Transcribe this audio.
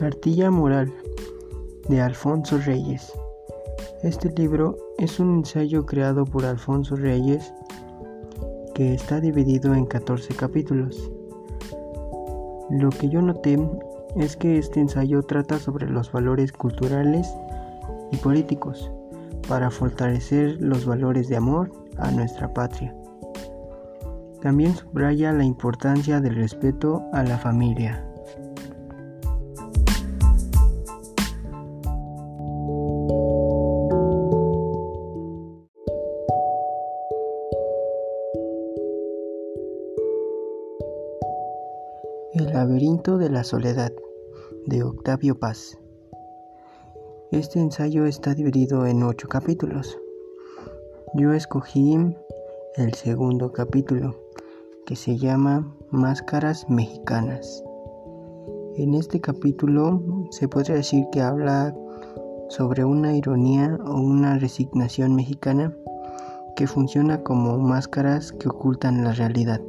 Cartilla Moral de Alfonso Reyes. Este libro es un ensayo creado por Alfonso Reyes que está dividido en 14 capítulos. Lo que yo noté es que este ensayo trata sobre los valores culturales y políticos para fortalecer los valores de amor a nuestra patria. También subraya la importancia del respeto a la familia. El laberinto de la soledad de Octavio Paz. Este ensayo está dividido en ocho capítulos. Yo escogí el segundo capítulo, que se llama Máscaras Mexicanas. En este capítulo se podría decir que habla sobre una ironía o una resignación mexicana que funciona como máscaras que ocultan la realidad.